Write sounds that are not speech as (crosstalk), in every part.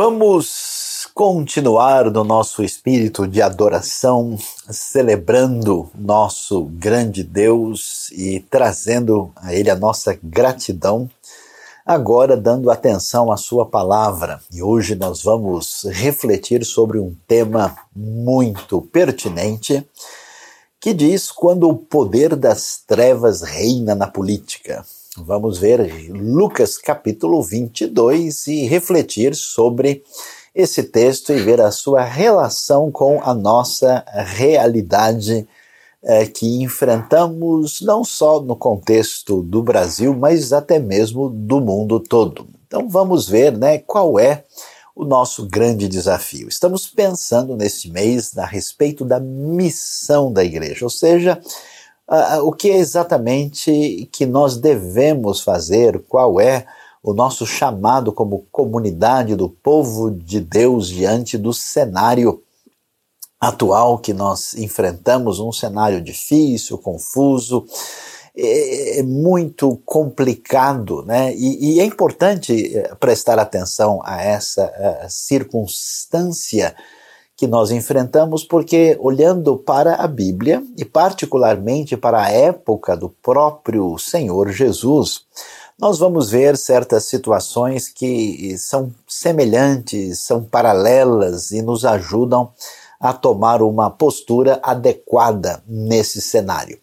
Vamos continuar no nosso espírito de adoração, celebrando nosso grande Deus e trazendo a Ele a nossa gratidão, agora dando atenção à Sua palavra. E hoje nós vamos refletir sobre um tema muito pertinente que diz quando o poder das trevas reina na política. Vamos ver Lucas capítulo 22 e refletir sobre esse texto e ver a sua relação com a nossa realidade é, que enfrentamos não só no contexto do Brasil, mas até mesmo do mundo todo. Então vamos ver né, qual é o nosso grande desafio. Estamos pensando neste mês a respeito da missão da igreja, ou seja, uh, o que é exatamente que nós devemos fazer, qual é o nosso chamado como comunidade do povo de Deus diante do cenário atual que nós enfrentamos, um cenário difícil, confuso, é, é muito complicado, né? E, e, é importante eh, prestar atenção a essa a circunstância que nós enfrentamos, porque olhando para a Bíblia e particularmente para a época do próprio Senhor Jesus, nós vamos ver certas situações que são semelhantes, são paralelas e nos ajudam a tomar uma postura adequada nesse cenário.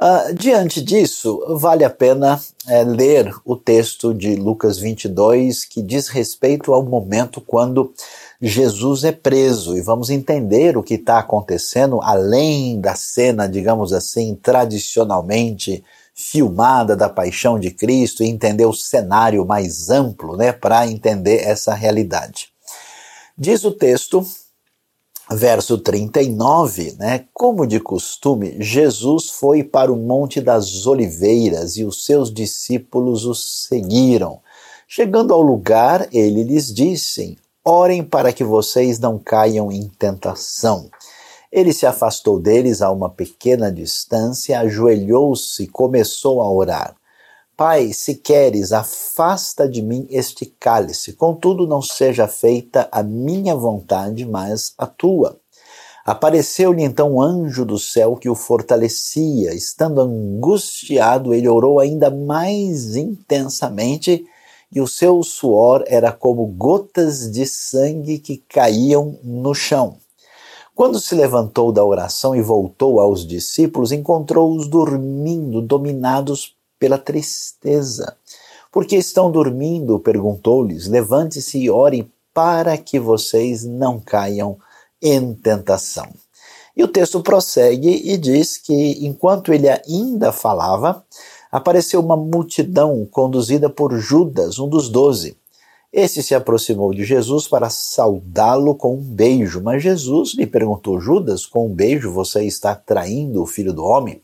Uh, diante disso, vale a pena é, ler o texto de Lucas 22, que diz respeito ao momento quando Jesus é preso e vamos entender o que está acontecendo além da cena, digamos assim, tradicionalmente filmada da paixão de Cristo e entender o cenário mais amplo, né, para entender essa realidade. Diz o texto, verso 39, né, como de costume, Jesus foi para o Monte das Oliveiras e os seus discípulos o seguiram. Chegando ao lugar, ele lhes disse: Orem para que vocês não caiam em tentação. Ele se afastou deles a uma pequena distância, ajoelhou-se e começou a orar. Pai, se queres, afasta de mim este cálice, contudo não seja feita a minha vontade, mas a tua. Apareceu-lhe então um anjo do céu que o fortalecia. Estando angustiado, ele orou ainda mais intensamente e o seu suor era como gotas de sangue que caíam no chão. Quando se levantou da oração e voltou aos discípulos, encontrou-os dormindo, dominados pela tristeza. Por que estão dormindo? perguntou-lhes. Levante-se e ore para que vocês não caiam em tentação. E o texto prossegue e diz que enquanto ele ainda falava, apareceu uma multidão conduzida por Judas, um dos doze. Esse se aproximou de Jesus para saudá-lo com um beijo, mas Jesus lhe perguntou: Judas, com um beijo você está traindo o filho do homem?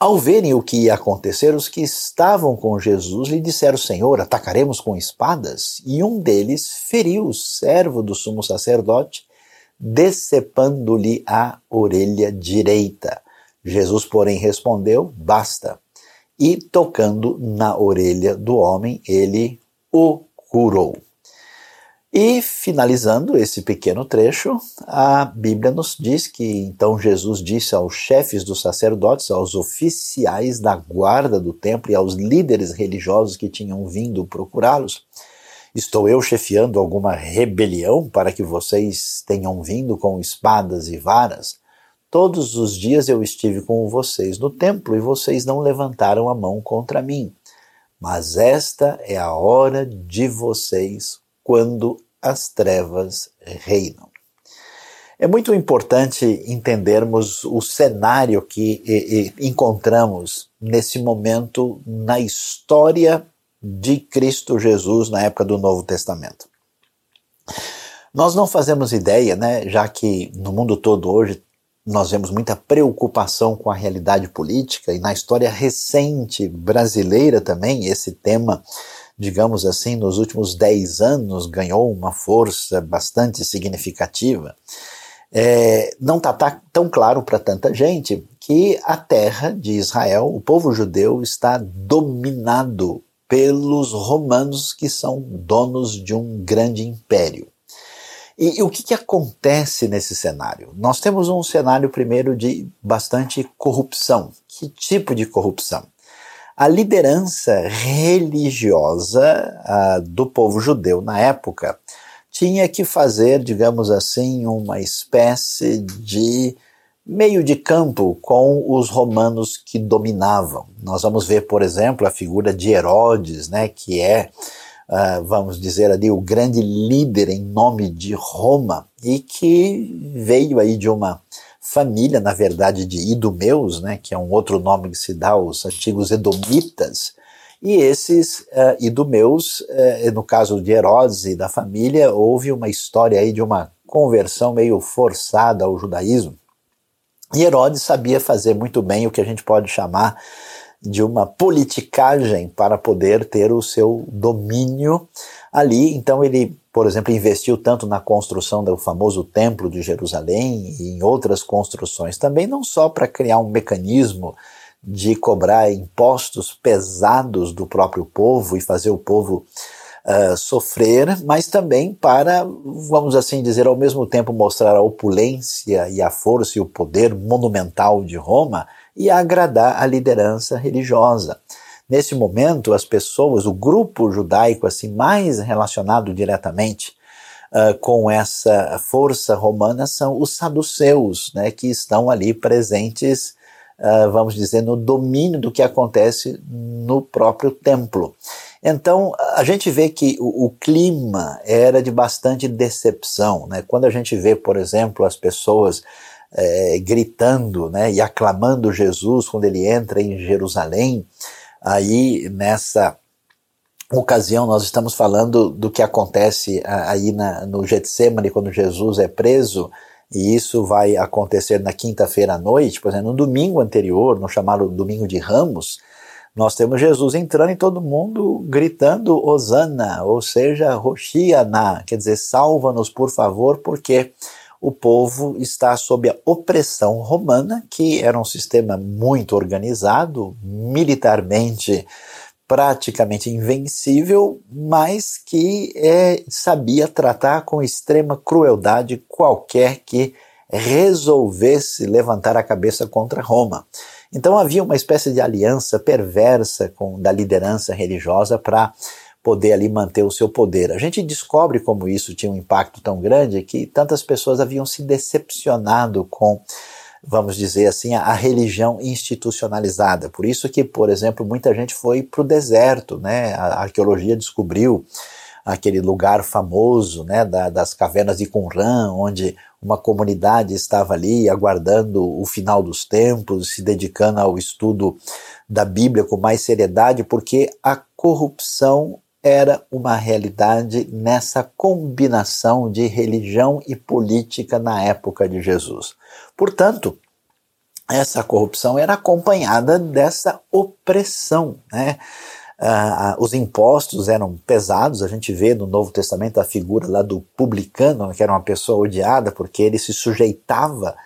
Ao verem o que ia acontecer, os que estavam com Jesus lhe disseram: Senhor, atacaremos com espadas? E um deles feriu o servo do sumo sacerdote, decepando-lhe a orelha direita. Jesus, porém, respondeu: Basta. E tocando na orelha do homem, ele o curou. E finalizando esse pequeno trecho, a Bíblia nos diz que então Jesus disse aos chefes dos sacerdotes, aos oficiais da guarda do templo e aos líderes religiosos que tinham vindo procurá-los: Estou eu chefiando alguma rebelião para que vocês tenham vindo com espadas e varas? Todos os dias eu estive com vocês no templo e vocês não levantaram a mão contra mim. Mas esta é a hora de vocês quando as trevas reinam. É muito importante entendermos o cenário que e, e, encontramos nesse momento na história de Cristo Jesus na época do Novo Testamento. Nós não fazemos ideia, né, já que no mundo todo hoje nós vemos muita preocupação com a realidade política e na história recente brasileira também esse tema, digamos assim, nos últimos dez anos ganhou uma força bastante significativa. É, não está tá tão claro para tanta gente que a terra de Israel, o povo judeu, está dominado pelos romanos, que são donos de um grande império. E, e, o que, que acontece nesse cenário? Nós temos um cenário, primeiro, de bastante corrupção. Que tipo de corrupção? A liderança religiosa uh, do povo judeu na época tinha que fazer, digamos assim, uma espécie de meio de campo com os romanos que dominavam. Nós vamos ver, por exemplo, a figura de Herodes, né, que é, uh, vamos dizer ali, o grande líder em nome de Roma e que veio aí de uma família, na verdade, de Idumeus, né, que é um outro nome que se dá aos antigos Edomitas, e esses uh, Idumeus, uh, no caso de Herodes e da família, houve uma história aí de uma conversão meio forçada ao judaísmo, e Herodes sabia fazer muito bem o que a gente pode chamar de uma politicagem para poder ter o seu domínio ali. Então ele, por exemplo, investiu tanto na construção do famoso Templo de Jerusalém e em outras construções também, não só para criar um mecanismo de cobrar impostos pesados do próprio povo e fazer o povo uh, sofrer, mas também para, vamos assim dizer, ao mesmo tempo mostrar a opulência e a força e o poder monumental de Roma e agradar a liderança religiosa. Nesse momento, as pessoas, o grupo judaico assim mais relacionado diretamente uh, com essa força romana são os saduceus, né, que estão ali presentes, uh, vamos dizer, no domínio do que acontece no próprio templo. Então, a gente vê que o, o, clima era de bastante decepção. Né? Quando a gente vê, por exemplo, as pessoas é, gritando né, e aclamando Jesus quando ele entra em Jerusalém, aí nessa ocasião nós estamos falando do que acontece aí na, no Getsemane quando Jesus é preso, e isso vai acontecer na quinta-feira à noite, por exemplo, no domingo anterior, no chamado Domingo de Ramos, nós temos Jesus entrando e todo mundo gritando Osana, ou seja, Roshiana, quer dizer, salva-nos por favor, porque o povo está sob a opressão romana, que era um sistema muito organizado, militarmente praticamente invencível, mas que é, sabia tratar com extrema crueldade qualquer que resolvesse levantar a cabeça contra Roma. Então havia uma espécie de aliança perversa com da liderança religiosa para poder ali manter o seu poder. A gente descobre como isso tinha um impacto tão grande que tantas pessoas haviam se decepcionado com vamos dizer assim, a, a, religião institucionalizada. Por isso que, por exemplo, muita gente foi para o deserto, né? A, arqueologia descobriu aquele lugar famoso, né, da, das cavernas de Qumran, onde uma comunidade estava ali aguardando o final dos tempos, se dedicando ao estudo da Bíblia com mais seriedade, porque a corrupção era uma realidade nessa combinação de religião e política na época de Jesus. Portanto, essa corrupção era acompanhada dessa opressão, né? Uh, os impostos eram pesados, a gente vê no Novo Testamento a figura lá do publicano, que era uma pessoa odiada porque ele se sujeitava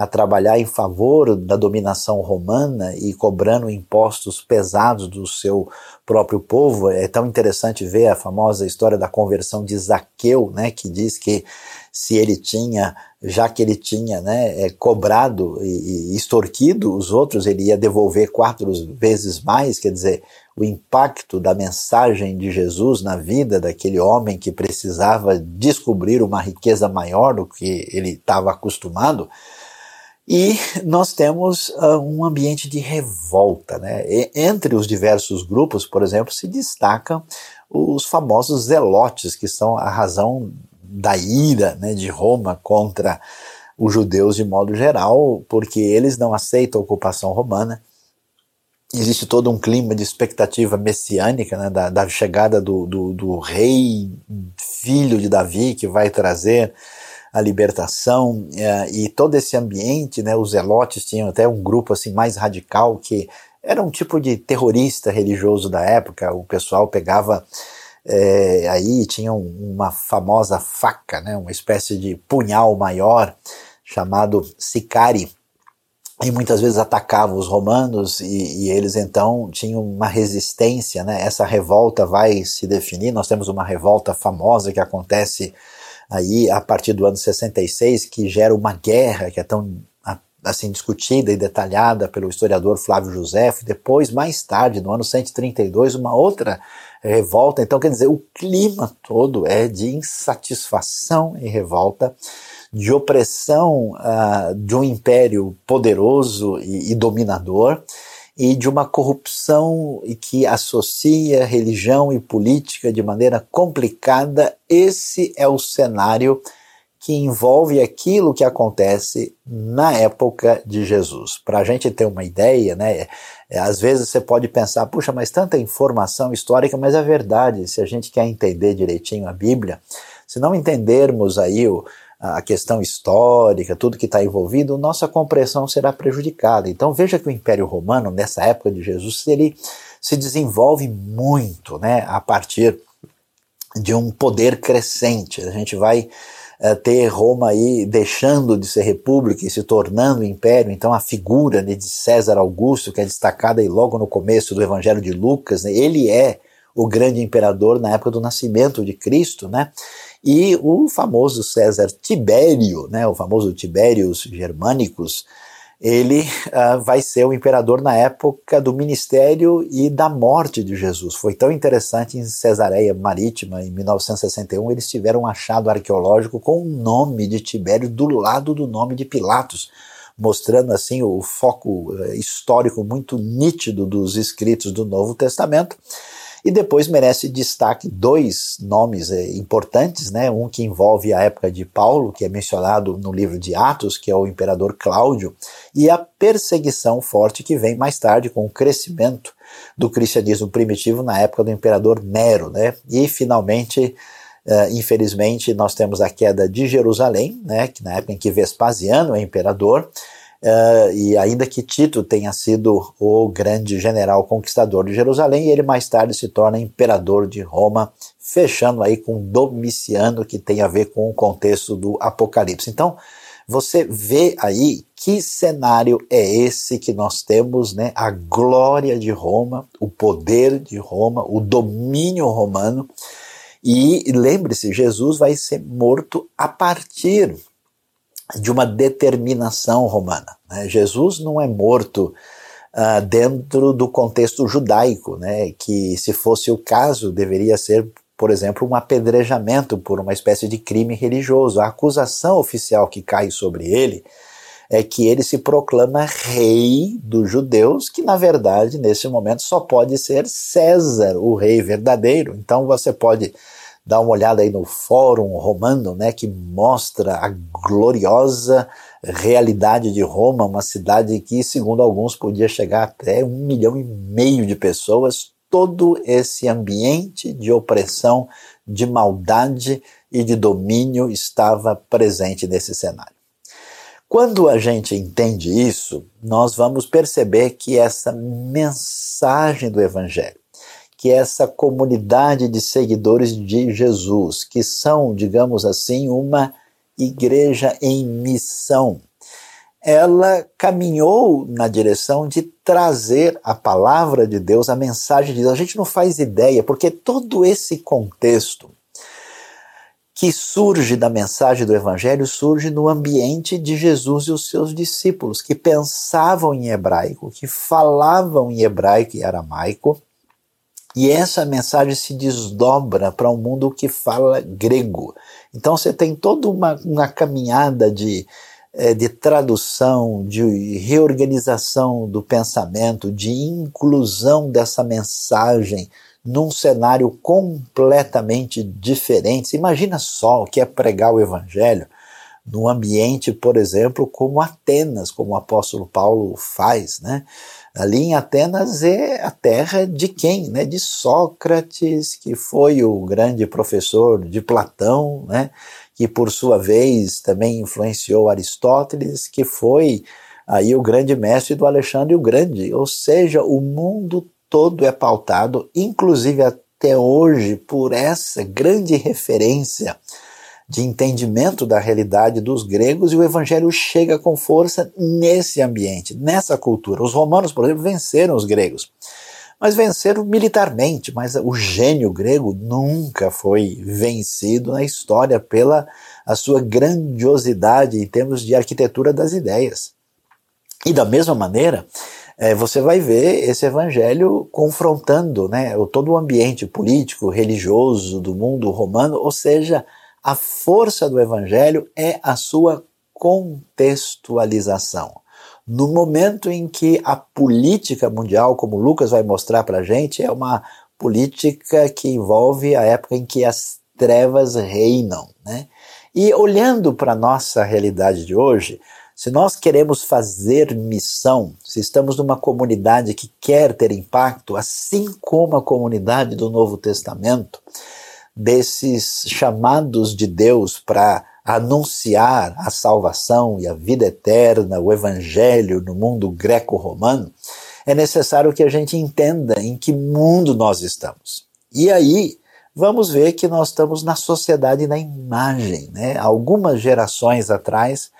a trabalhar em favor da dominação romana e cobrando impostos pesados do seu próprio povo. É tão interessante ver a famosa história da conversão de Zaqueu, né, que diz que se ele tinha, já que ele tinha né, é, cobrado e, e extorquido os outros, ele ia devolver quatro vezes mais, quer dizer, o impacto da mensagem de Jesus na vida daquele homem que precisava descobrir uma riqueza maior do que ele estava acostumado. E nós temos uh, um ambiente de revolta. Né? E, entre os diversos grupos, por exemplo, se destacam os famosos zelotes, que são a razão da ira né, de Roma contra os judeus de modo geral, porque eles não aceitam a ocupação romana existe todo um clima de expectativa messiânica, né, da, da, chegada do, do, do, rei, filho de Davi, que vai trazer a libertação, é, e todo esse ambiente, né, os zelotes tinham até um grupo assim mais radical, que era um tipo de terrorista religioso da época, o pessoal pegava é, aí tinha uma famosa faca, né, uma espécie de punhal maior chamado sicari, e muitas vezes atacava os romanos e, e, eles então tinham uma resistência, né? Essa revolta vai se definir. Nós temos uma revolta famosa que acontece aí a partir do ano 66 que gera uma guerra que é tão assim discutida e detalhada pelo historiador Flávio José. Depois, mais tarde, no ano 132, uma outra revolta. Então, quer dizer, o clima todo é de insatisfação e revolta de opressão uh, de um império poderoso e, e, dominador e de uma corrupção que associa religião e política de maneira complicada. Esse é o cenário que envolve aquilo que acontece na época de Jesus. Para a gente ter uma ideia, né? É, às vezes você pode pensar, puxa, mas tanta informação histórica, mas é verdade, se a gente quer entender direitinho a Bíblia, se não entendermos aí o, a questão histórica, tudo que está envolvido, nossa compreensão será prejudicada. Então veja que o Império Romano, nessa época de Jesus, ele se desenvolve muito né, a partir de um poder crescente. A gente vai uh, ter Roma aí deixando de ser república e se tornando império. Então a figura né, de César Augusto, que é destacada aí logo no começo do Evangelho de Lucas, né, ele é o grande imperador na época do nascimento de Cristo, né? E o famoso César Tibério, né, o famoso Tibérios Germânicos, ele uh, vai ser o imperador na época do ministério e da morte de Jesus. Foi tão interessante em Cesareia Marítima, em 1961, eles tiveram um achado arqueológico com o nome de Tibério do lado do nome de Pilatos, mostrando assim o foco uh, histórico muito nítido dos escritos do Novo Testamento. E depois merece destaque dois nomes é, importantes, né? Um que envolve a época de Paulo, que é mencionado no livro de Atos, que é o imperador Cláudio, e a perseguição forte que vem mais tarde com o crescimento do cristianismo primitivo na época do imperador Nero, né? E finalmente Uh, infelizmente, nós temos a queda de Jerusalém, né, que na época em que Vespasiano é imperador, Uh, e ainda que Tito tenha sido o grande general conquistador de Jerusalém, ele mais tarde se torna imperador de Roma, fechando aí com Domiciano, que tem a ver com o contexto do Apocalipse. Então, você vê aí que cenário é esse que nós temos, né? A glória de Roma, o poder de Roma, o domínio romano. E lembre-se, Jesus vai ser morto a partir de uma determinação romana. Né? Jesus não é morto uh, dentro do contexto judaico, né? que, se fosse o caso, deveria ser, por exemplo, um apedrejamento por uma espécie de crime religioso. A acusação oficial que cai sobre ele é que ele se proclama rei dos judeus, que na verdade, nesse momento, só pode ser César, o rei verdadeiro. Então você pode dá uma olhada aí no Fórum Romano, né, que mostra a gloriosa realidade de Roma, uma cidade que, segundo alguns, podia chegar até um milhão e meio de pessoas. Todo esse ambiente de opressão, de maldade e de domínio estava presente nesse cenário. Quando a gente entende isso, nós vamos perceber que essa mensagem do Evangelho, que essa comunidade de seguidores de Jesus, que são, digamos assim, uma igreja em missão, ela caminhou na direção de trazer a palavra de Deus, a mensagem de Deus. A gente não faz ideia, porque todo esse contexto que surge da mensagem do Evangelho surge no ambiente de Jesus e os seus discípulos, que pensavam em hebraico, que falavam em hebraico e aramaico, e essa mensagem se desdobra para um mundo que fala grego. Então você tem toda uma, uma caminhada de, é, de tradução, de reorganização do pensamento, de inclusão dessa mensagem num cenário completamente diferente. imagina só o que é pregar o evangelho num ambiente, por exemplo, como Atenas, como o apóstolo Paulo faz, né? Ali em Atenas é a terra de quem? Né? De Sócrates, que foi o grande professor de Platão, né? que por sua vez também influenciou Aristóteles, que foi aí o grande mestre do Alexandre o Grande. Ou seja, o mundo todo é pautado, inclusive até hoje, por essa grande referência de entendimento da realidade dos gregos e o evangelho chega com força nesse ambiente, nessa cultura. Os romanos, por exemplo, venceram os gregos, mas venceram militarmente, mas o gênio grego nunca foi vencido na história pela a sua grandiosidade em termos de arquitetura das ideias. E da mesma maneira, é, você vai ver esse evangelho confrontando né, todo o ambiente político, religioso do mundo romano, ou seja, a força do evangelho é a sua contextualização. No momento em que a política mundial, como Lucas vai mostrar para a gente, é uma política que envolve a época em que as trevas reinam. Né? E olhando para a nossa realidade de hoje, se nós queremos fazer missão, se estamos numa comunidade que quer ter impacto, assim como a comunidade do Novo Testamento, desses chamados de Deus para anunciar a salvação e a vida eterna, o evangelho no mundo greco-romano, é necessário que a gente entenda em que mundo nós estamos. E aí, vamos ver que nós estamos na sociedade da imagem. Né? Algumas gerações atrás,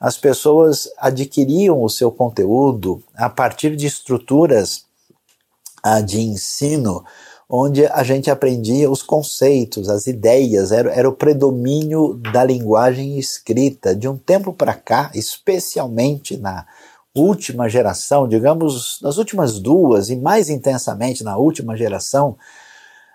as pessoas adquiriam o seu conteúdo a partir de estruturas ah, de ensino onde a gente aprendia os conceitos, as ideias, era, era o predomínio da linguagem escrita. De um tempo para cá, especialmente na última geração, digamos, nas últimas duas e mais intensamente na última geração,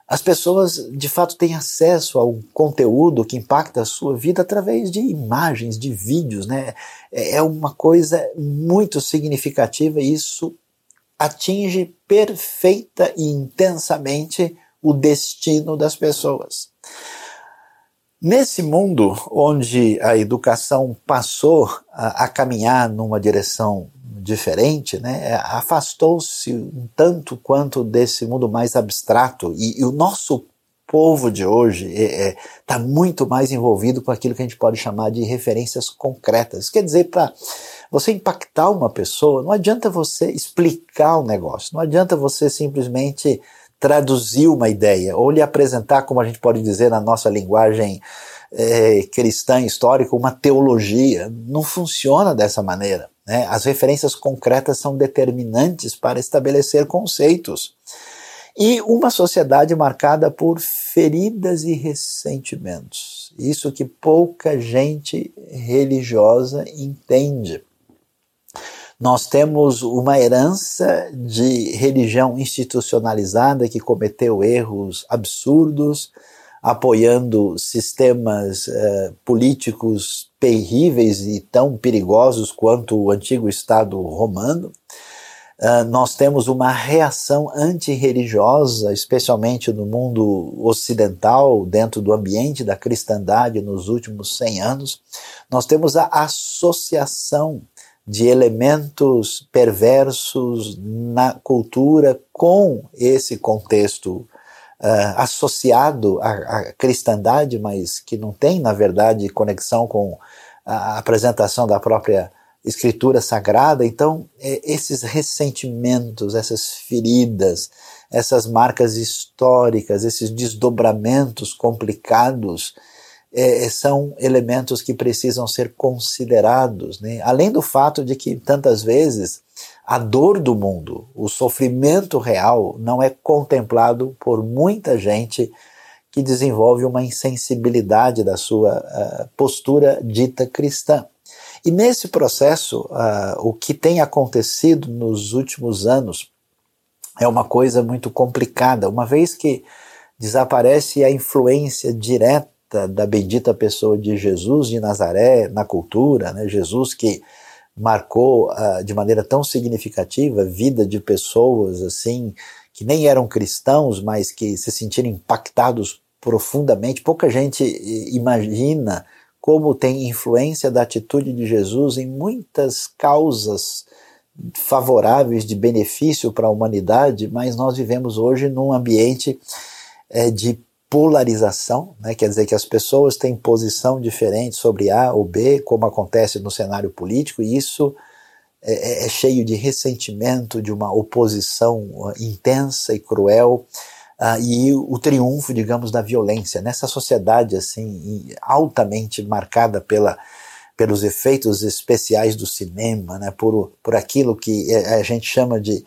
as pessoas de fato têm acesso ao conteúdo que impacta a sua vida através de imagens, de vídeos, né? É, é uma coisa muito significativa e isso atinge perfeita e intensamente o destino das pessoas. Nesse mundo onde a educação passou a, a caminhar numa direção diferente, né, afastou-se um tanto quanto desse mundo mais abstrato e, e o nosso povo de hoje está é, é, tá muito mais envolvido com aquilo que a gente pode chamar de referências concretas. Quer dizer, para você impactar uma pessoa, não adianta você explicar o um negócio, não adianta você simplesmente traduzir uma ideia ou lhe apresentar, como a gente pode dizer na nossa linguagem é, cristã histórica, uma teologia. Não funciona dessa maneira. Né? As referências concretas são determinantes para estabelecer conceitos. E uma sociedade marcada por feridas e ressentimentos. Isso que pouca gente religiosa entende. Nós temos uma herança de religião institucionalizada que cometeu erros absurdos, apoiando sistemas uh, políticos terríveis e tão perigosos quanto o antigo Estado romano. Uh, nós temos uma reação antirreligiosa, especialmente no mundo ocidental, dentro do ambiente da cristandade nos últimos 100 anos. Nós temos a associação de elementos perversos na cultura com esse contexto uh, associado à, à, cristandade, mas que não tem, na verdade, conexão com a apresentação da própria escritura sagrada. Então, é, esses ressentimentos, essas feridas, essas marcas históricas, esses desdobramentos complicados, é, são elementos que precisam ser considerados, né? além do fato de que tantas vezes a dor do mundo, o sofrimento real, não é contemplado por muita gente que desenvolve uma insensibilidade da sua uh, postura dita cristã. E nesse processo, uh, o que tem acontecido nos últimos anos é uma coisa muito complicada, uma vez que desaparece a influência direta da bendita pessoa de Jesus de Nazaré na cultura, né? Jesus que marcou uh, de maneira tão significativa a vida de pessoas assim que nem eram cristãos, mas que se sentiram impactados profundamente. Pouca gente imagina como tem influência da atitude de Jesus em muitas causas favoráveis de benefício para a humanidade, mas nós vivemos hoje num ambiente é, de polarização, né? quer dizer que as pessoas têm posição diferente sobre A ou B, como acontece no cenário político, e isso é, é, é cheio de ressentimento, de uma oposição uh, intensa e cruel. uh, e o triunfo, digamos, da violência nessa sociedade assim altamente marcada pela pelos efeitos especiais do cinema, né, por, por aquilo que a gente chama de,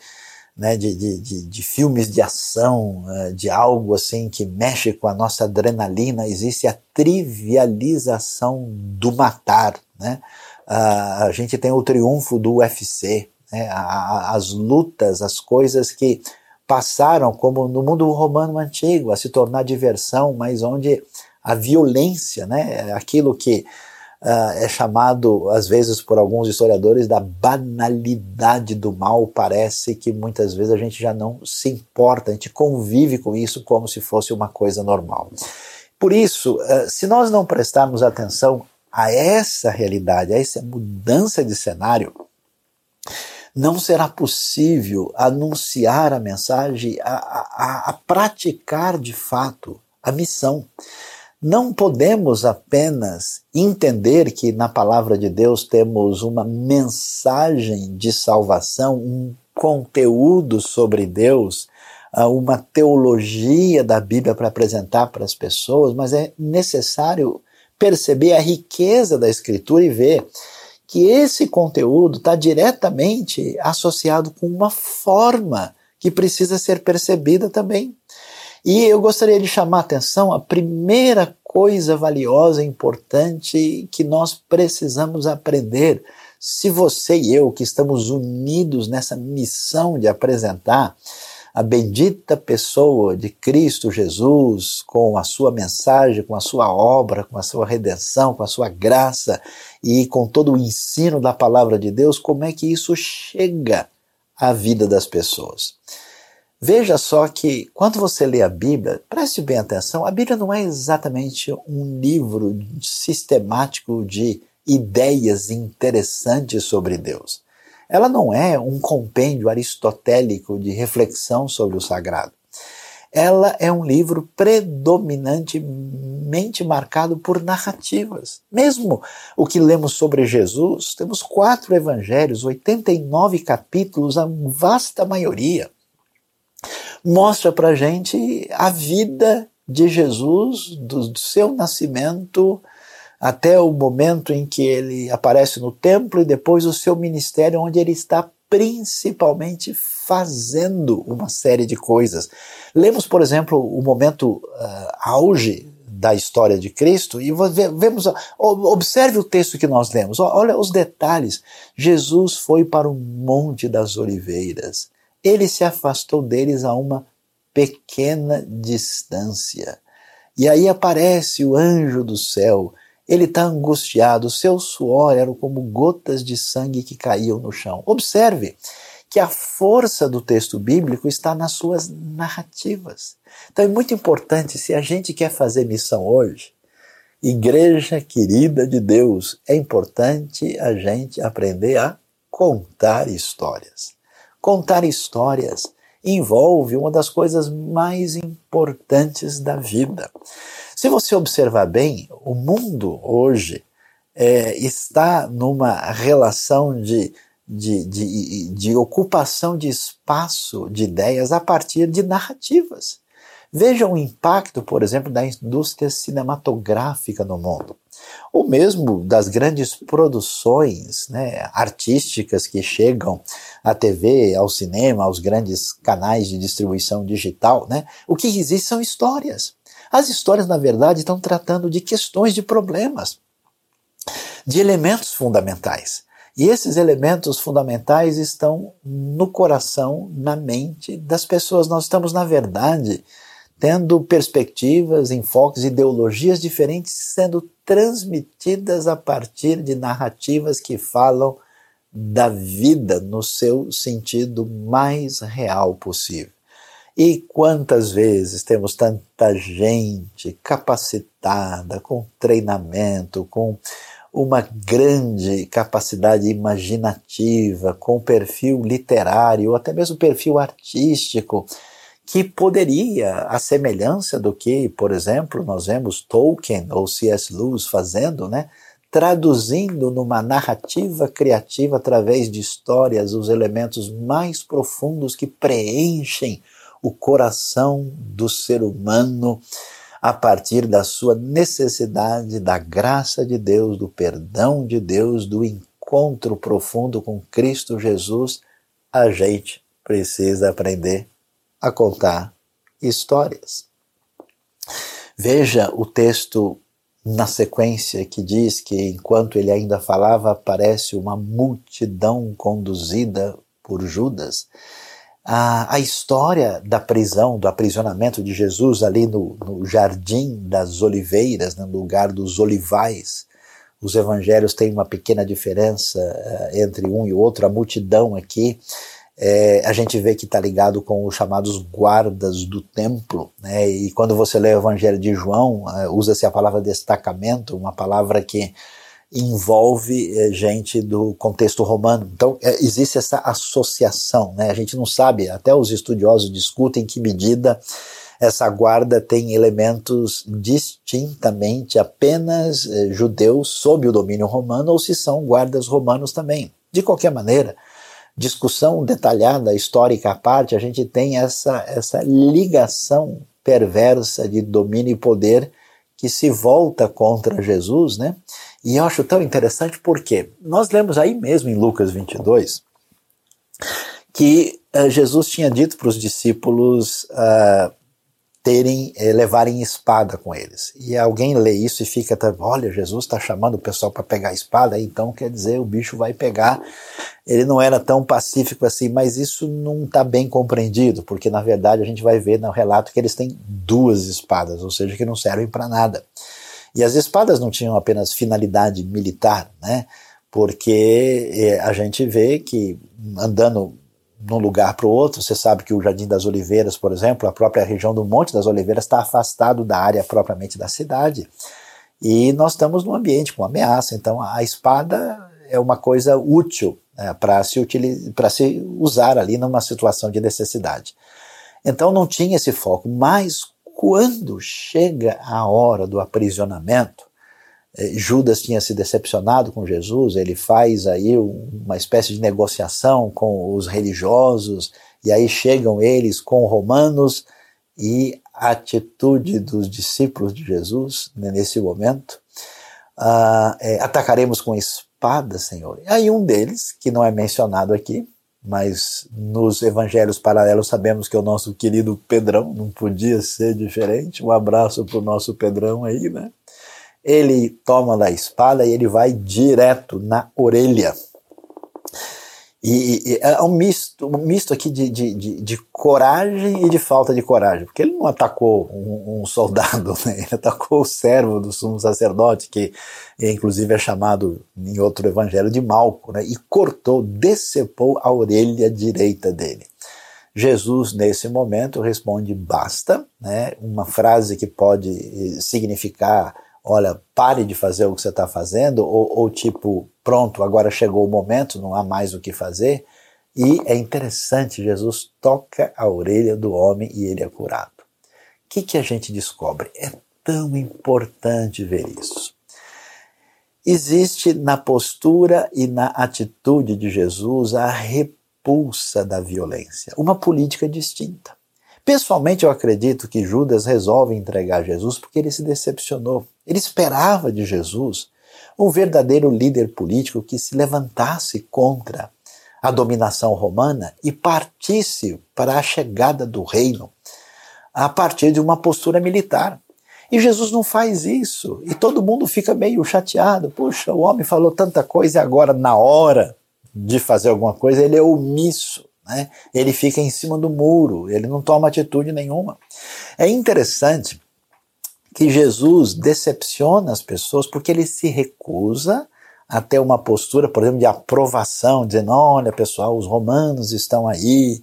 né, de, de, de, de filmes de ação, eh, de algo assim que mexe com a nossa adrenalina, existe a trivialização do matar. Né? a gente tem o triunfo do UFC, né, as lutas, as coisas que passaram, como no mundo romano antigo, a se tornar diversão, mas onde a violência, né, aquilo que é chamado, às vezes, por alguns historiadores, da banalidade do mal. Parece que muitas vezes a gente já não se importa, a gente convive com isso como se fosse uma coisa normal. Por isso, uh, se nós não prestarmos atenção a essa realidade, a essa mudança de cenário, não será possível anunciar a mensagem, a, a, a praticar de fato a missão. Não podemos apenas entender que na palavra de Deus temos uma mensagem de salvação, um conteúdo sobre Deus, ah, uma teologia da Bíblia para apresentar para as pessoas, mas é necessário perceber a riqueza da Escritura e ver que esse conteúdo está diretamente associado com uma forma que precisa ser percebida também. E eu gostaria de chamar a atenção a primeira coisa valiosa, importante que nós precisamos aprender. Se você e eu, que estamos unidos nessa missão de apresentar a bendita pessoa de Cristo Jesus, com a sua mensagem, com a sua obra, com a sua redenção, com a sua graça e com todo o ensino da palavra de Deus, como é que isso chega à vida das pessoas? Veja só que quando você lê a Bíblia, preste bem atenção, a Bíblia não é exatamente um livro sistemático de ideias interessantes sobre Deus. Ela não é um compêndio aristotélico de reflexão sobre o sagrado. Ela é um livro predominantemente marcado por narrativas. Mesmo o que lemos sobre Jesus, temos quatro evangelhos, 89 capítulos, a vasta maioria mostra para gente a vida de Jesus, do, do seu nascimento até o momento em que ele aparece no templo e depois o seu ministério, onde ele está principalmente fazendo uma série de coisas. Lemos, por exemplo, o momento uh, auge da história de Cristo e vemos, observe o texto que nós lemos, olha os detalhes. Jesus foi para o Monte das Oliveiras ele se afastou deles a uma pequena distância. E aí aparece o anjo do céu. Ele está angustiado, seu suor era como gotas de sangue que caíam no chão. Observe que a força do texto bíblico está nas suas narrativas. Então é muito importante, se a gente quer fazer missão hoje, igreja querida de Deus, é importante a gente aprender a contar histórias. Contar histórias envolve uma das coisas mais importantes da vida. Se você observar bem, o mundo hoje é, está numa relação de, de, de, de ocupação de espaço de ideias a partir de narrativas. Veja o impacto, por exemplo, da indústria cinematográfica no mundo, ou mesmo das grandes produções né, artísticas que chegam à TV, ao cinema, aos grandes canais de distribuição digital. Né? O que existe são histórias. As histórias, na verdade, estão tratando de questões, de problemas, de elementos fundamentais. E esses elementos fundamentais estão no coração, na mente das pessoas. Nós estamos, na verdade, tendo perspectivas, enfoques, ideologias diferentes sendo transmitidas a partir de narrativas que falam da vida no seu sentido mais real possível. E quantas vezes temos tanta gente capacitada, com treinamento, com uma grande capacidade imaginativa, com perfil literário, ou até mesmo perfil artístico, que poderia, a semelhança do que, por exemplo, nós vemos Tolkien ou C.S. Lewis fazendo, né? traduzindo numa narrativa criativa através de histórias os elementos mais profundos que preenchem o coração do ser humano a partir da sua necessidade da graça de Deus, do perdão de Deus, do encontro profundo com Cristo Jesus, a gente precisa aprender a contar histórias. Veja o texto na sequência que diz que enquanto ele ainda falava, aparece uma multidão conduzida por Judas. A, a história da prisão, do aprisionamento de Jesus ali no, no Jardim das Oliveiras, no lugar dos olivais, os evangelhos têm uma pequena diferença uh, entre um e outro. A multidão aqui é, a gente vê que está ligado com os chamados guardas do templo, né? e quando você lê o Evangelho de João, é, usa-se a palavra destacamento, uma palavra que envolve é, gente do contexto romano. Então é, existe essa associação, né? a gente não sabe, até os estudiosos discutem em que medida essa guarda tem elementos distintamente apenas judeus sob o domínio romano ou se são guardas romanos também. De qualquer maneira, discussão detalhada, histórica à parte, a gente tem essa, essa ligação perversa de domínio e poder que se volta contra Jesus, né? E eu acho tão interessante porque nós lemos aí mesmo em Lucas 22 que uh, Jesus tinha dito para os discípulos uh, terem, eh, levarem espada com eles. E alguém lê isso e fica, olha, Jesus está chamando o pessoal para pegar a espada, então quer dizer, o bicho vai pegar. Ele não era tão pacífico assim, mas isso não está bem compreendido, porque na verdade a gente vai ver no relato que eles têm duas espadas, ou seja, que não servem para nada. E as espadas não tinham apenas finalidade militar, né? Porque eh, a gente vê que andando de um lugar para o outro. Você sabe que o Jardim das Oliveiras, por exemplo, a própria região do Monte das Oliveiras está afastado da área propriamente da cidade. E nós estamos num ambiente com ameaça. Então a espada é uma coisa útil né, para se, se usar ali numa situação de necessidade. Então não tinha esse foco. Mas quando chega a hora do aprisionamento, Judas tinha se decepcionado com Jesus, ele faz aí uma espécie de negociação com os religiosos, e aí chegam eles com romanos, e a atitude dos discípulos de Jesus né, nesse momento, uh, é, atacaremos com espada, Senhor. E aí um deles, que não é mencionado aqui, mas nos evangelhos paralelos sabemos que é o nosso querido Pedrão, não podia ser diferente. Um abraço para o nosso Pedrão aí, né? Ele toma da espada e ele vai direto na orelha. E, e, é um misto, um misto aqui de, de, de, de, coragem e de falta de coragem, porque ele não atacou um, um soldado, (laughs) né? ele atacou o servo do sumo sacerdote, que inclusive é chamado em outro evangelho de Malco, né? e cortou, decepou a orelha direita dele. Jesus, nesse momento, responde basta, né? uma frase que pode eh, significar olha, pare de fazer o que você está fazendo, ou, ou tipo, pronto, agora chegou o momento, não há mais o que fazer. E é interessante, Jesus toca a orelha do homem e ele é curado. O que, que a gente descobre? É tão importante ver isso. Existe na postura e na atitude de Jesus a repulsa da violência, uma política distinta. Pessoalmente, eu acredito que Judas resolve entregar Jesus porque ele se decepcionou. Ele esperava de Jesus um verdadeiro líder político que se levantasse contra a dominação romana e partisse para a chegada do reino a partir de uma postura militar. E Jesus não faz isso. E todo mundo fica meio chateado. Puxa, o homem falou tanta coisa e agora, na hora de fazer alguma coisa, ele é omisso. Né? Ele fica em cima do muro, ele não toma atitude nenhuma. É interessante que Jesus decepciona as pessoas porque ele se recusa a ter uma postura, por exemplo, de aprovação, dizendo: olha pessoal, os romanos estão aí,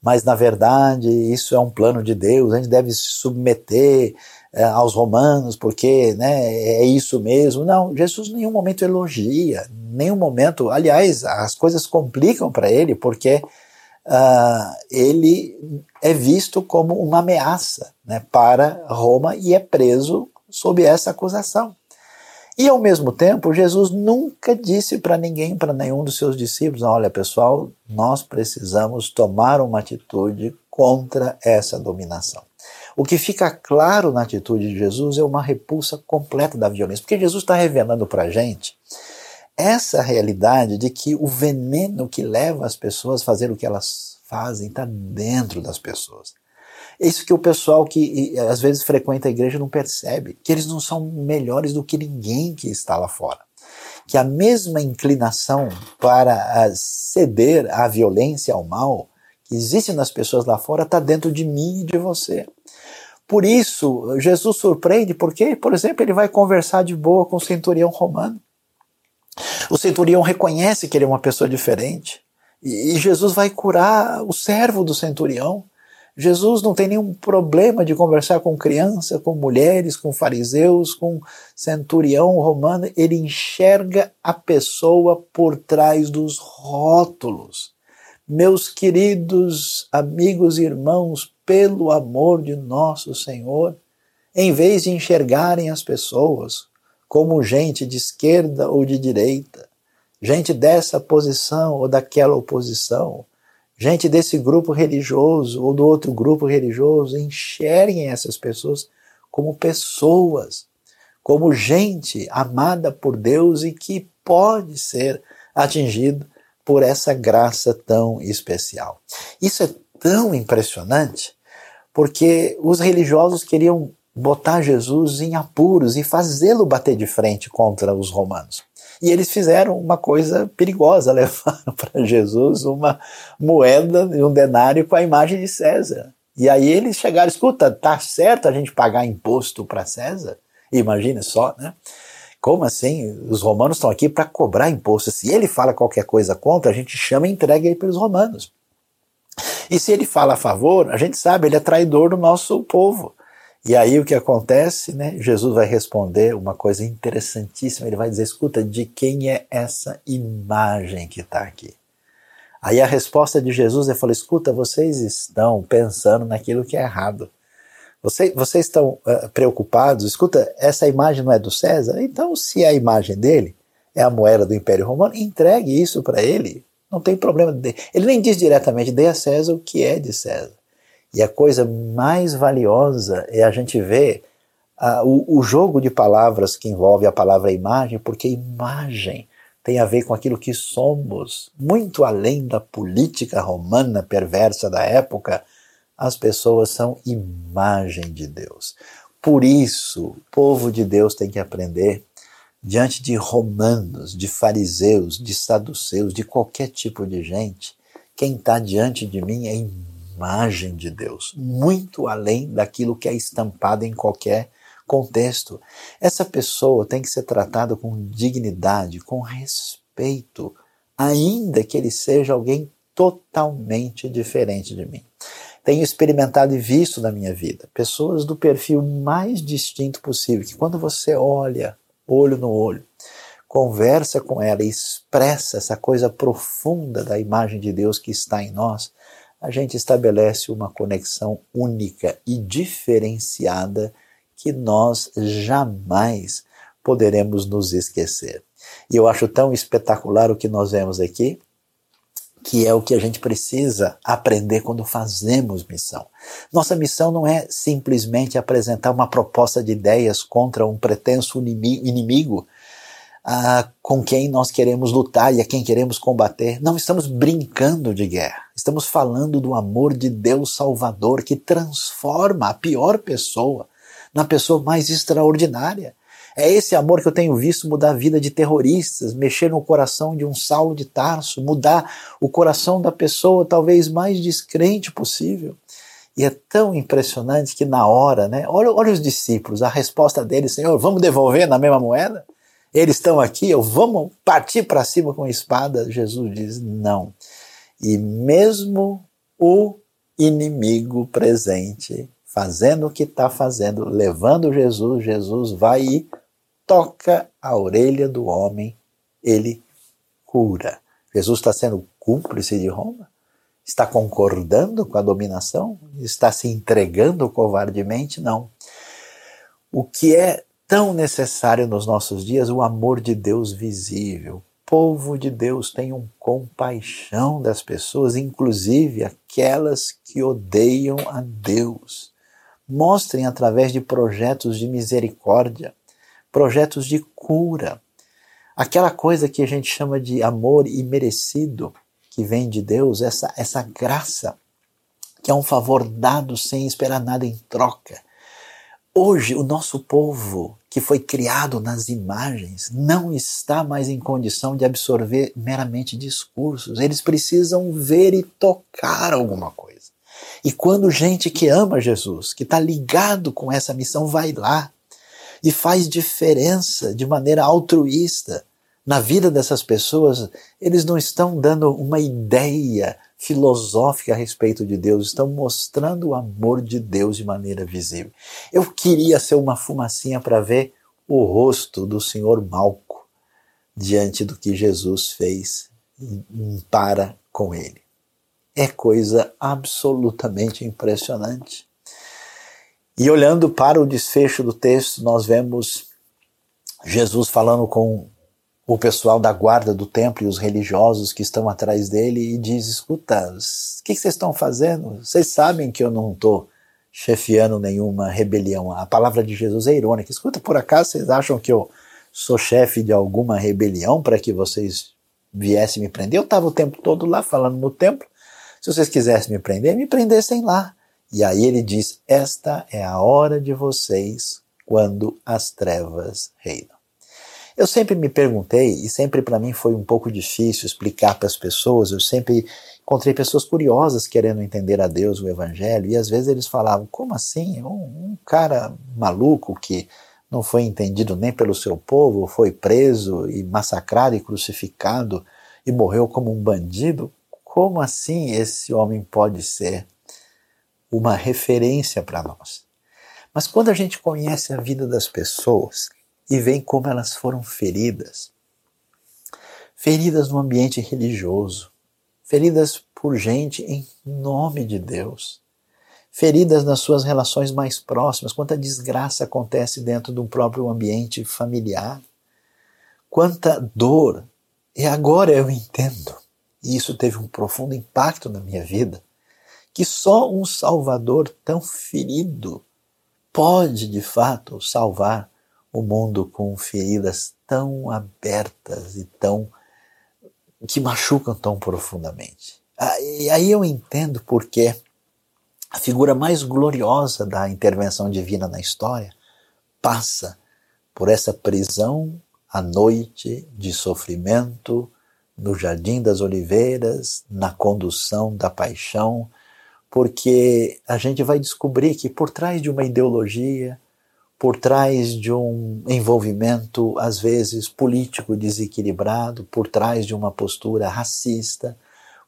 mas na verdade isso é um plano de Deus, a gente deve se submeter é, aos romanos porque né, é isso mesmo. Não, Jesus em nenhum momento elogia, nenhum momento, aliás, as coisas complicam para ele porque uh, ele é visto como uma ameaça né, para Roma e é preso sob essa acusação. E ao mesmo tempo, Jesus nunca disse para ninguém, para nenhum dos seus discípulos: olha pessoal, nós precisamos tomar uma atitude contra essa dominação. O que fica claro na atitude de Jesus é uma repulsa completa da violência, porque Jesus está revelando para a gente essa realidade de que o veneno que leva as pessoas a fazer o que elas fazem está dentro das pessoas. Isso que o pessoal que às vezes frequenta a igreja não percebe, que eles não são melhores do que ninguém que está lá fora. Que a mesma inclinação para ceder à violência, ao mal, que existe nas pessoas lá fora, está dentro de mim e de você. Por isso, Jesus surpreende, porque, por exemplo, ele vai conversar de boa com o centurião romano. O centurião reconhece que ele é uma pessoa diferente. E Jesus vai curar o servo do centurião. Jesus não tem nenhum problema de conversar com criança, com mulheres, com fariseus, com centurião romano. Ele enxerga a pessoa por trás dos rótulos. Meus queridos amigos e irmãos, pelo amor de nosso Senhor, em vez de enxergarem as pessoas como gente de esquerda ou de direita, gente dessa posição ou daquela oposição, gente desse grupo religioso ou do outro grupo religioso, enxerguem essas pessoas como pessoas, como gente amada por Deus e que pode ser atingido por essa graça tão especial. Isso é tão impressionante porque os religiosos queriam botar Jesus em apuros e fazê-lo bater de frente contra os romanos. E eles fizeram uma coisa perigosa, (laughs) levaram para Jesus uma moeda e um denário com a imagem de César. E aí eles chegaram, escuta, tá certo a gente pagar imposto para César? Imagine só, né? Como assim? Os romanos estão aqui para cobrar imposto. Se ele fala qualquer coisa contra, a gente chama e entrega ele para os romanos. E se ele fala a favor, a gente sabe, ele é traidor do nosso povo. E aí o que acontece, né? Jesus vai responder uma coisa interessantíssima. Ele vai dizer: escuta, de quem é essa imagem que está aqui? Aí a resposta de Jesus é: falou, escuta, vocês estão pensando naquilo que é errado. Vocês, vocês estão uh, preocupados? Escuta, essa imagem não é do César? Então, se a imagem dele é a moeda do Império Romano, entregue isso para ele. Não tem problema. Ele nem diz diretamente: dê a César o que é de César. E a coisa mais valiosa é a gente ver uh, o, o, jogo de palavras que envolve a palavra imagem, porque imagem tem a ver com aquilo que somos, muito além da política romana perversa da época. As pessoas são imagem de Deus. Por isso, o povo de Deus tem que aprender diante de romanos, de fariseus, de saduceus, de qualquer tipo de gente, quem está diante de mim é imagem imagem de Deus, muito além daquilo que é estampado em qualquer contexto. Essa pessoa tem que ser tratada com dignidade, com respeito, ainda que ele seja alguém totalmente diferente de mim. Tenho experimentado e visto na minha vida pessoas do perfil mais distinto possível, que quando você olha olho no olho, conversa com ela e expressa essa coisa profunda da imagem de Deus que está em nós, a gente estabelece uma conexão única e diferenciada que nós jamais poderemos nos esquecer. E eu acho tão espetacular o que nós vemos aqui, que é o que a gente precisa aprender quando fazemos missão. Nossa missão não é simplesmente apresentar uma proposta de ideias contra um pretenso inimigo ah, com quem nós queremos lutar e a quem queremos combater. Não estamos brincando de guerra. Estamos falando do amor de Deus Salvador que transforma a pior pessoa na pessoa mais extraordinária. É esse amor que eu tenho visto mudar a vida de terroristas, mexer no coração de um Saulo de Tarso, mudar o coração da pessoa talvez mais descrente possível. E é tão impressionante que na hora, né? Olha, olha os discípulos, a resposta deles, Senhor, vamos devolver na mesma moeda? Eles estão aqui, eu vamos partir para cima com a espada. Jesus diz: não. E mesmo o inimigo presente, fazendo o que está fazendo, levando Jesus, Jesus vai e toca a orelha do homem, ele cura. Jesus está sendo cúmplice de Roma? Está concordando com a dominação? Está se entregando covardemente? Não. O que é tão necessário nos nossos dias o amor de Deus visível, povo de Deus tenham compaixão das pessoas, inclusive aquelas que odeiam a Deus. Mostrem através de projetos de misericórdia, projetos de cura, aquela coisa que a gente chama de amor imerecido, que vem de Deus, essa, essa graça, que é um favor dado sem esperar nada em troca. Hoje, o nosso povo que foi criado nas imagens não está mais em condição de absorver meramente discursos. Eles precisam ver e tocar alguma coisa. E quando gente que ama Jesus, que está ligado com essa missão, vai lá e faz diferença de maneira altruísta na vida dessas pessoas, eles não estão dando uma ideia filosófica a respeito de Deus, estão mostrando o amor de Deus de maneira visível. Eu queria ser uma fumacinha para ver o rosto do senhor Malco diante do que Jesus fez para com ele. É coisa absolutamente impressionante. E olhando para o desfecho do texto, nós vemos Jesus falando com o pessoal da guarda do templo e os religiosos que estão atrás dele e diz: Escuta, o que, vocês estão fazendo? Vocês sabem que eu não estou chefiando nenhuma rebelião. A palavra de Jesus é irônica. Escuta, por acaso vocês acham que eu sou chefe de alguma rebelião para que vocês viessem me prender? Eu estava o tempo todo lá falando no templo. Se vocês quisessem me prender, me prendessem lá. E aí ele diz: Esta é a hora de vocês quando as trevas reinam. Eu sempre me perguntei, e sempre para mim foi um pouco difícil explicar para as pessoas, eu sempre encontrei pessoas curiosas querendo entender a Deus, o Evangelho, e às vezes eles falavam: como assim? Um, um cara maluco que não foi entendido nem pelo seu povo, foi preso e massacrado e crucificado e morreu como um bandido? Como assim esse homem pode ser uma referência para nós? Mas quando a gente conhece a vida das pessoas, e veem como elas foram feridas. Feridas no ambiente religioso, feridas por gente em nome de Deus, feridas nas suas relações mais próximas, quanta desgraça acontece dentro de um próprio ambiente familiar, quanta dor. E agora eu entendo, e isso teve um profundo impacto na minha vida, que só um Salvador tão ferido pode de fato salvar o mundo com feridas tão abertas e tão que machucam tão profundamente. Ah, e aí eu entendo porque a figura mais gloriosa da intervenção divina na história passa por essa prisão à noite de sofrimento no Jardim das Oliveiras, na condução da paixão, porque a gente vai descobrir que por trás de uma ideologia, por trás de um envolvimento, às vezes, político desequilibrado, por trás de uma postura racista,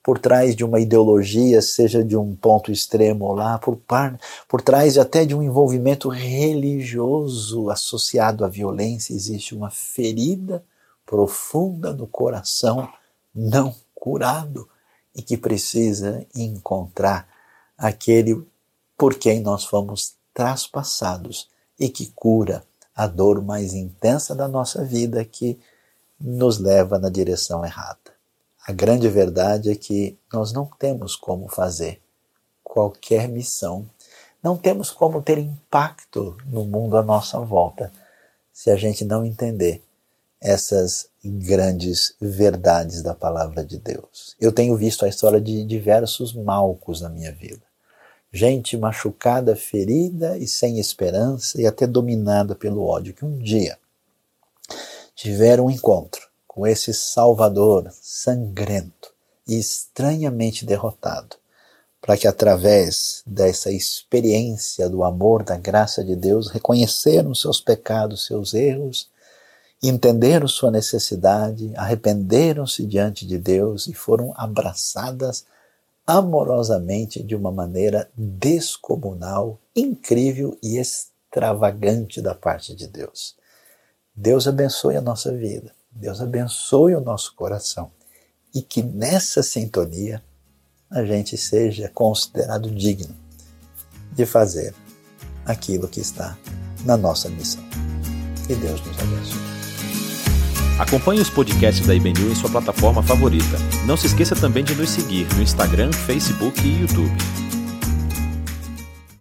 por trás de uma ideologia, seja de um ponto extremo ou lá, por, par, por trás até de um envolvimento religioso associado à violência, existe uma ferida profunda no coração não curado e que precisa encontrar aquele por quem nós fomos traspassados e que cura a dor mais intensa da nossa vida que nos leva na direção errada. A grande verdade é que nós não temos como fazer qualquer missão, não temos como ter impacto no mundo à nossa volta se a gente não entender essas grandes verdades da palavra de Deus. Eu tenho visto a história de diversos malcos na minha vida gente machucada, ferida e sem esperança e até dominada pelo ódio, que um dia tiveram um encontro com esse Salvador sangrento e estranhamente derrotado, para que através dessa experiência do amor, da graça de Deus, reconheceram seus pecados, seus erros, entenderam sua necessidade, arrependeram-se diante de Deus e foram abraçadas amorosamente de uma maneira descomunal, incrível e extravagante da parte de Deus. Deus abençoe a nossa vida, Deus abençoe o nosso coração e que nessa sintonia a gente seja considerado digno de fazer aquilo que está na nossa missão. Que Deus nos abençoe. Acompanhe os podcasts da IBNU em sua plataforma favorita. Não se esqueça também de nos seguir no Instagram, Facebook e YouTube.